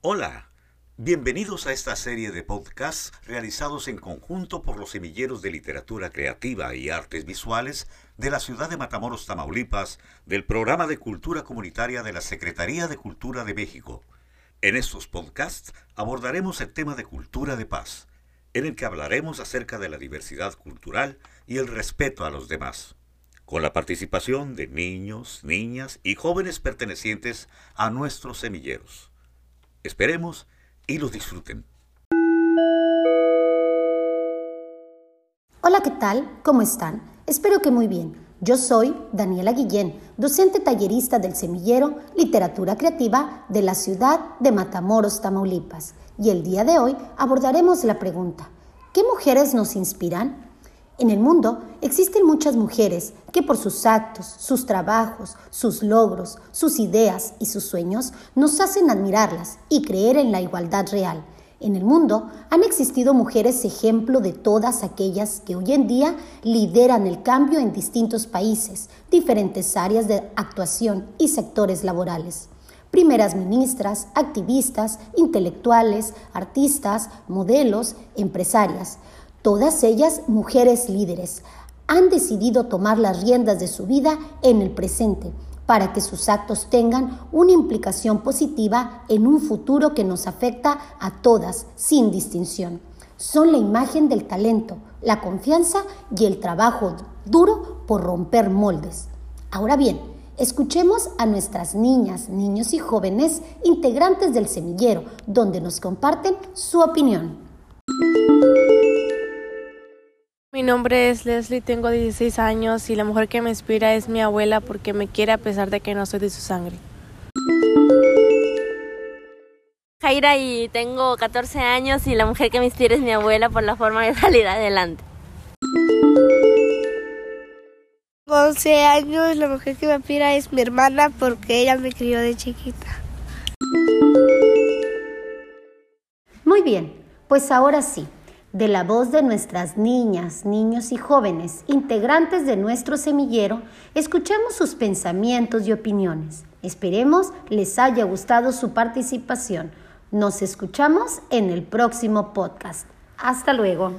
Hola, bienvenidos a esta serie de podcasts realizados en conjunto por los semilleros de literatura creativa y artes visuales de la ciudad de Matamoros, Tamaulipas, del programa de cultura comunitaria de la Secretaría de Cultura de México. En estos podcasts abordaremos el tema de cultura de paz, en el que hablaremos acerca de la diversidad cultural y el respeto a los demás con la participación de niños, niñas y jóvenes pertenecientes a nuestros semilleros. Esperemos y los disfruten. Hola, ¿qué tal? ¿Cómo están? Espero que muy bien. Yo soy Daniela Guillén, docente tallerista del semillero Literatura Creativa de la ciudad de Matamoros, Tamaulipas. Y el día de hoy abordaremos la pregunta, ¿qué mujeres nos inspiran? En el mundo existen muchas mujeres que por sus actos, sus trabajos, sus logros, sus ideas y sus sueños nos hacen admirarlas y creer en la igualdad real. En el mundo han existido mujeres ejemplo de todas aquellas que hoy en día lideran el cambio en distintos países, diferentes áreas de actuación y sectores laborales primeras ministras, activistas, intelectuales, artistas, modelos, empresarias. Todas ellas mujeres líderes han decidido tomar las riendas de su vida en el presente para que sus actos tengan una implicación positiva en un futuro que nos afecta a todas sin distinción. Son la imagen del talento, la confianza y el trabajo duro por romper moldes. Ahora bien, escuchemos a nuestras niñas, niños y jóvenes integrantes del semillero, donde nos comparten su opinión. Mi nombre es Leslie, tengo 16 años y la mujer que me inspira es mi abuela porque me quiere a pesar de que no soy de su sangre. Jaira y tengo 14 años y la mujer que me inspira es mi abuela por la forma de salir adelante. 11 años, la mujer que me inspira es mi hermana porque ella me crió de chiquita. Muy bien, pues ahora sí, de la voz de nuestras niñas, niños y jóvenes, integrantes de nuestro semillero, escuchamos sus pensamientos y opiniones. Esperemos les haya gustado su participación. Nos escuchamos en el próximo podcast. Hasta luego.